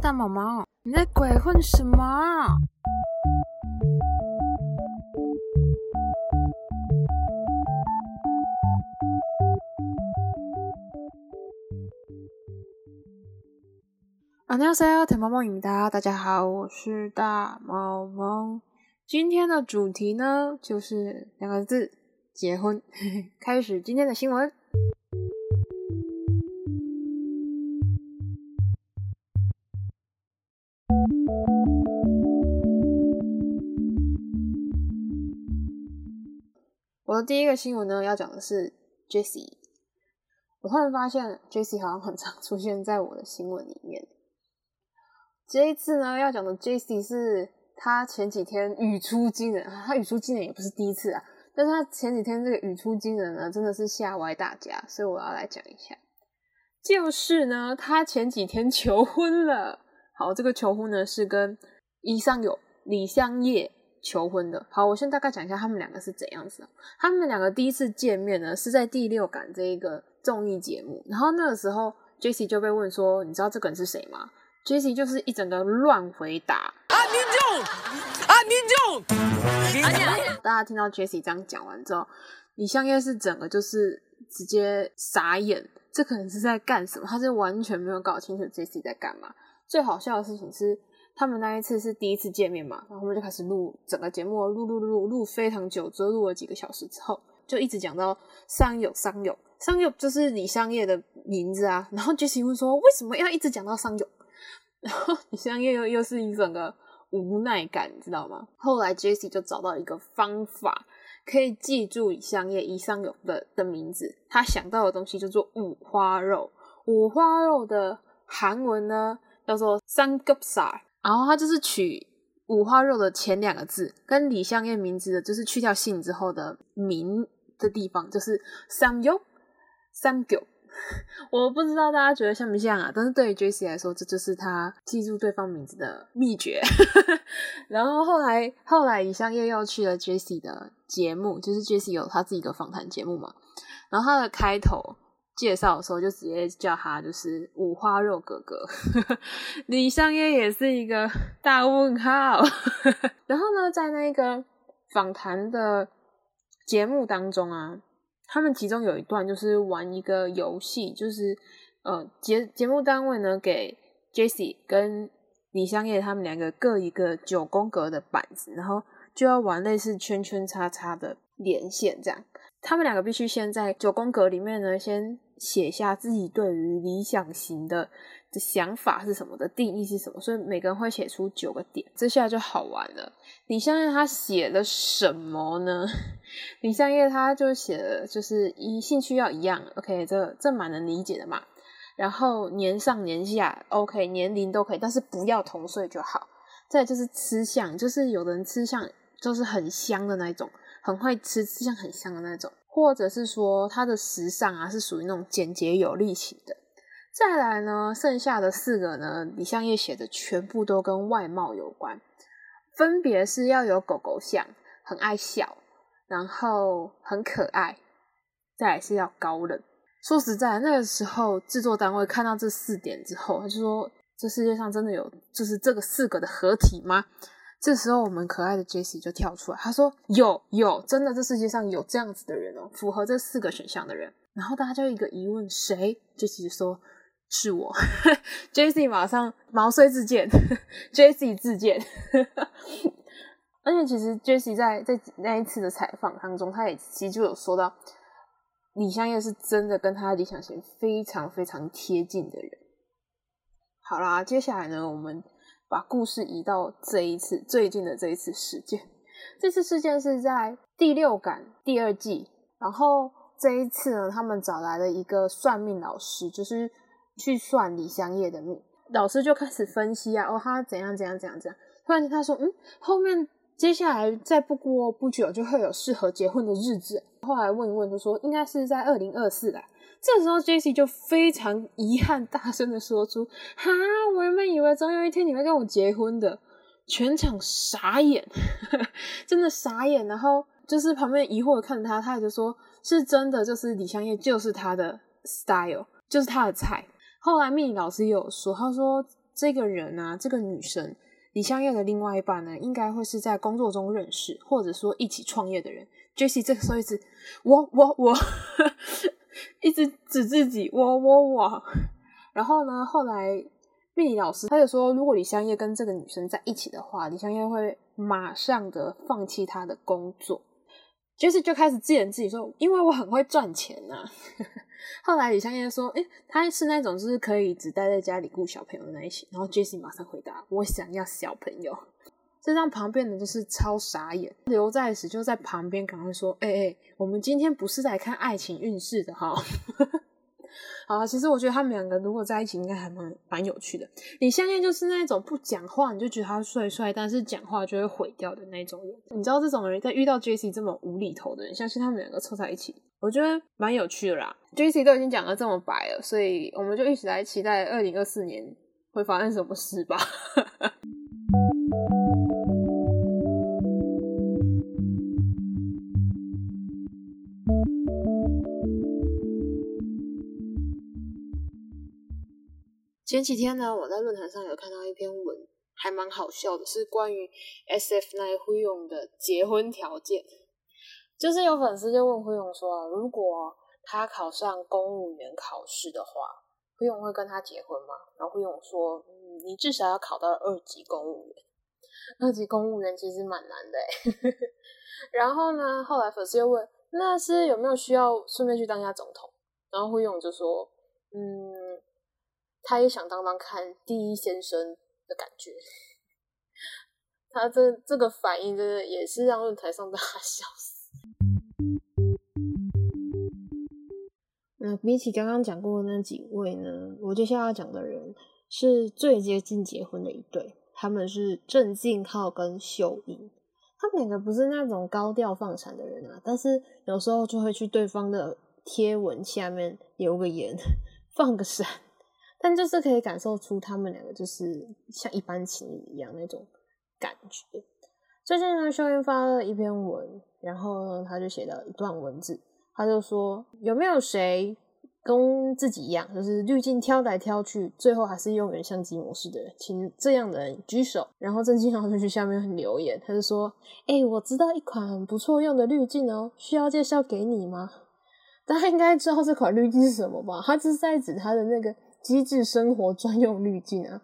大毛毛，你在鬼混什么？안녕하세요大毛毛影达，大家好，我是大毛毛。今天的主题呢，就是两个字：结婚。开始今天的新闻。 第一个新闻呢，要讲的是 Jessie。我突然发现 Jessie 好像很常出现在我的新闻里面。这一次呢，要讲的 Jessie 是他前几天语出惊人，他语出惊人也不是第一次啊，但是他前几天这个语出惊人呢，真的是吓歪大家，所以我要来讲一下。就是呢，他前几天求婚了。好，这个求婚呢是跟伊尚有李香叶。求婚的好，我先大概讲一下他们两个是怎样子。他们两个第一次见面呢，是在第六感这一个综艺节目。然后那个时候，Jessie 就被问说：“你知道这个人是谁吗？”Jessie 就是一整个乱回答。啊，民众，啊，民众。大家听到 Jessie 这样讲完之后，李相烨是整个就是直接傻眼，这可能是在干什么？他是完全没有搞清楚 Jessie 在干嘛。最好笑的事情是。他们那一次是第一次见面嘛，然后我们就开始录整个节目，录录录录非常久，只录了几个小时之后，就一直讲到商友商友商友就是李商业的名字啊。然后 Jessie 问说为什么要一直讲到商友？然后李商业又又是一整个无奈感，你知道吗？后来 Jessie 就找到一个方法，可以记住李商业李商友的的名字。他想到的东西叫做五花肉，五花肉的韩文呢叫做三겹 살。 然后他就是取五花肉的前两个字，跟李香叶名字的，就是去掉姓之后的名的地方，就是三겹三九。我不知道大家觉得像不像啊？但是对于 Jesse 来说，这就是他记住对方名字的秘诀。然后后来后来李香叶又去了 Jesse 的节目，就是 Jesse 有他自己的访谈节目嘛。然后他的开头。介绍的时候就直接叫他就是五花肉哥哥，李相业也是一个大问号。然后呢，在那个访谈的节目当中啊，他们其中有一段就是玩一个游戏，就是呃节节目单位呢给 Jessie 跟李相业他们两个各一个九宫格的板子，然后就要玩类似圈圈叉叉的连线这样。他们两个必须先在九宫格里面呢，先写下自己对于理想型的的想法是什么的定义是什么，所以每个人会写出九个点，这下就好玩了。李相业他写了什么呢？李相业他就写了，就是一兴趣要一样，OK，这这蛮能理解的嘛。然后年上年下，OK，年龄都可以，但是不要同岁就好。再就是吃相，就是有的人吃相就是很香的那种。很会吃，吃相很香的那种，或者是说他的时尚啊，是属于那种简洁有力型的。再来呢，剩下的四个呢，李相业写的全部都跟外貌有关，分别是要有狗狗相，很爱笑，然后很可爱，再来是要高冷。说实在，那个时候制作单位看到这四点之后，他就说：这世界上真的有就是这个四个的合体吗？这时候，我们可爱的 Jessie 就跳出来，他说：“有有，真的，这世界上有这样子的人哦，符合这四个选项的人。”然后大家就一个疑问：谁？Jessie 说：“是我。”Jessie 马上毛遂自荐，Jessie 自荐。而且，其实 Jessie 在在那一次的采访当中，他也其实就有说到，李香叶是真的跟他理想型非常非常贴近的人。好啦，接下来呢，我们。把故事移到这一次最近的这一次事件，这次事件是在第六感第二季，然后这一次呢，他们找来了一个算命老师，就是去算李香叶的命。老师就开始分析啊，哦，他怎样怎样怎样怎样。突然间他说，嗯，后面接下来再不过不久就会有适合结婚的日子。后来问一问，就说应该是在二零二四的。这时候，Jessie 就非常遗憾，大声的说出：“哈，我原本以为总有一天你会跟我结婚的。”全场傻眼，真的傻眼。然后就是旁边疑惑的看着他，他也就说：“是真的，就是李香叶就是他的 style，就是他的菜。”后来命理老师也有说，他说这个人啊，这个女生李香叶的另外一半呢，应该会是在工作中认识，或者说一起创业的人。Jessie 这个时候一直我我我，一直指自己我我我。然后呢，后来命理老师他就说，如果李香叶跟这个女生在一起的话，李香叶会马上的放弃他的工作。Jesse 就开始自言自语说：“因为我很会赚钱呐。”后来李香叶说：“诶，他是那种就是可以只待在家里顾小朋友那一型。”然后 Jessie 马上回答：“我想要小朋友。”这让旁边的都是超傻眼。刘在石就在旁边赶快说：“哎哎，我们今天不是来看爱情运势的哈。”好，其实我觉得他们两个如果在一起，应该还蛮蛮有趣的。李香燕就是那种不讲话你就觉得他帅帅，但是讲话就会毁掉的那种人。你知道这种人在遇到 Jesse 这么无厘头的人，相信他们两个凑在一起，我觉得蛮有趣的啦。Jesse 都已经讲的这么白了，所以我们就一起来期待二零二四年会发生什么事吧。前几天呢，我在论坛上有看到一篇文，还蛮好笑的，是关于 S F 那辉勇的结婚条件。就是有粉丝就问辉勇说，如果他考上公务员考试的话，辉勇会跟他结婚吗？然后辉勇说，你至少要考到二级公务员。二级公务员其实蛮难的。然后呢，后来粉丝又问，那是有没有需要顺便去当一下总统？然后辉勇就说，嗯。他也想当当看第一先生的感觉，他这这个反应真的也是让论坛上大家 笑死。那比起刚刚讲过的那几位呢，我接下来要讲的人是最接近结婚的一对，他们是郑敬浩跟秀英。他们两个不是那种高调放闪的人啊，但是有时候就会去对方的贴文下面留个言，放个闪。但就是可以感受出他们两个就是像一般情侣一样那种感觉。最近呢，秀英发了一篇文，然后呢，他就写了一段文字，他就说：“有没有谁跟自己一样，就是滤镜挑来挑去，最后还是用原相机模式的人？请这样的人举手。”然后郑敬豪就去下面留言，他就说：“哎，我知道一款很不错用的滤镜哦，需要介绍给你吗？” 大家应该知道这款滤镜是什么吧？他是在指他的那个。机智生活专用滤镜啊！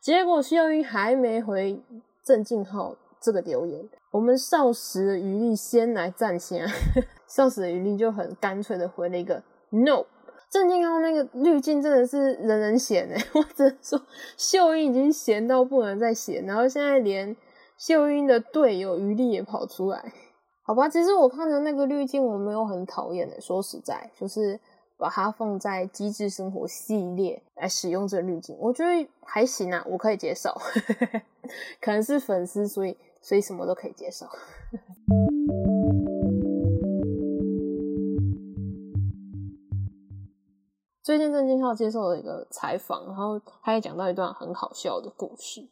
结果秀英还没回郑敬浩这个留言，我们少时的余力先来占先，少时的余力就很干脆的回了一个 no。郑敬浩那个滤镜真的是人人嫌哎，我只能说秀英已经闲到不能再闲，然后现在连秀英的队友余力也跑出来，好吧？其实我看着那个滤镜我没有很讨厌的，说实在就是。把它放在机智生活系列来使用这个滤镜，我觉得还行啊，我可以接受。可能是粉丝，所以所以什么都可以接受。最近郑敬浩接受了一个采访，然后他也讲到一段很好笑的故事，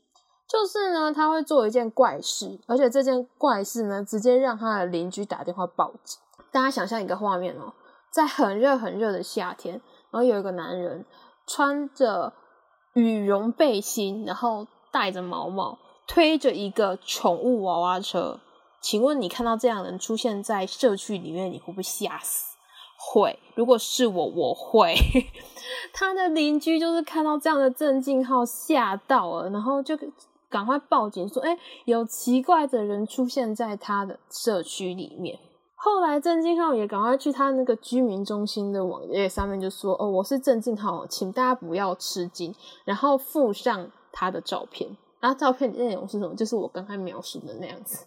就是呢，他会做一件怪事，而且这件怪事呢，直接让他的邻居打电话报警。大家想象一个画面哦。在很热很热的夏天，然后有一个男人穿着羽绒背心，然后戴着毛毛，推着一个宠物娃娃车。请问你看到这样的人出现在社区里面，你会不会吓死？会。如果是我，我会。他的邻居就是看到这样的郑敬浩吓到了，然后就赶快报警说：“哎，有奇怪的人出现在他的社区里面。”后来郑敬浩也赶快去他那个居民中心的网页上面就说：“哦，我是郑敬浩，请大家不要吃惊。”然后附上他的照片，然后照片内容是什么？就是我刚才描述的那样子。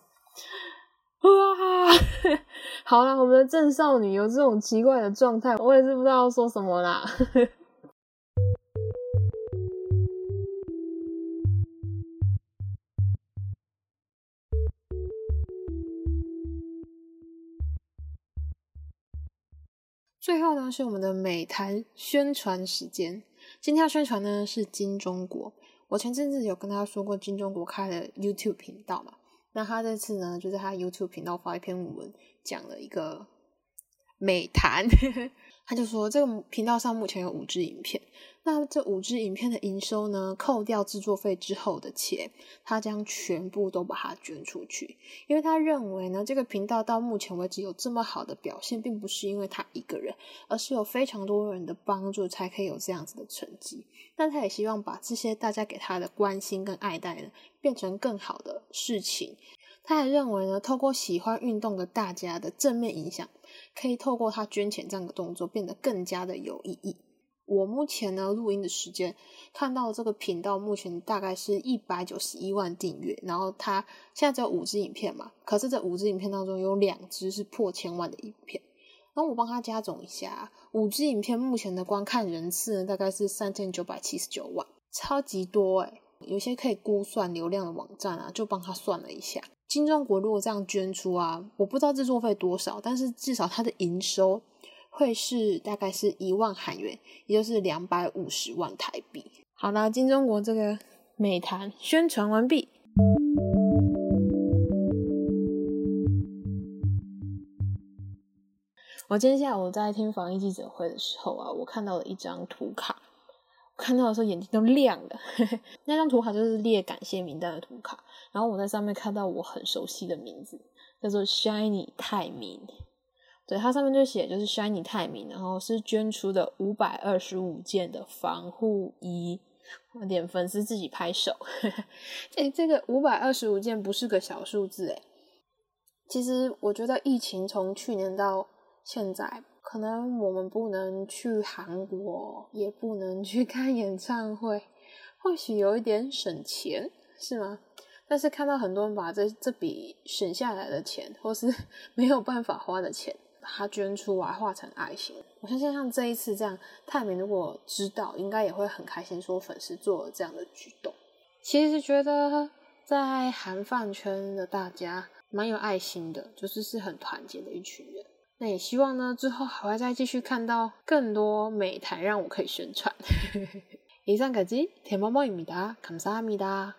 哇，好啦，我们的郑少女有这种奇怪的状态，我也是不知道说什么啦。呢，是我们的美谈宣传时间。今天要宣传呢是金钟国。我前阵子有跟大家说过，金钟国开了 YouTube 频道嘛。那他这次呢，就在他 YouTube 频道发一篇文，讲了一个美谈。他就说这个频道上目前有五支影片，那这五支影片的营收呢，扣掉制作费之后的钱，他将全部都把它捐出去，因为他认为呢，这个频道到目前为止有这么好的表现，并不是因为他一个人，而是有非常多人的帮助才可以有这样子的成绩。那他也希望把这些大家给他的关心跟爱戴呢，变成更好的事情。他还认为呢，透过喜欢运动的大家的正面影响。可以透过他捐钱这样的动作变得更加的有意义。我目前呢录音的时间看到这个频道目前大概是一百九十一万订阅，然后它现在只有五支影片嘛，可是这五支影片当中有两支是破千万的影片。然后我帮他加总一下，五支影片目前的观看人次大概是三千九百七十九万，超级多诶有些可以估算流量的网站啊，就帮他算了一下。金钟国如果这样捐出啊，我不知道制作费多少，但是至少它的营收会是大概是一万韩元，也就是两百五十万台币。好啦，金钟国这个美谈宣传完毕。我今天下午在听防疫记者会的时候啊，我看到了一张图卡。看到的时候眼睛都亮了，那张图卡就是列感谢名单的图卡，然后我在上面看到我很熟悉的名字，叫做 Shiny 泰明，对，它上面就写就是 Shiny 泰明，然后是捐出的五百二十五件的防护衣，我点粉丝自己拍手，这这个五百二十五件不是个小数字诶。其实我觉得疫情从去年到现在。可能我们不能去韩国，也不能去 看演唱会，或许有一点省钱，是吗？但是看到很多人把这这笔省下来的钱，或是 没有办法花的钱，把它捐出来，化成爱心。我相信像这一次这样，泰明如果知道，应该也会很开心，说粉丝做了这样的举动。其实觉得在韩饭圈的大家蛮有爱心的，就是是很团结的一群人。那也希望呢，之后还会再继续看到更多美台，让我可以宣传。以上感激田猫猫입니 다， 감사합니 다。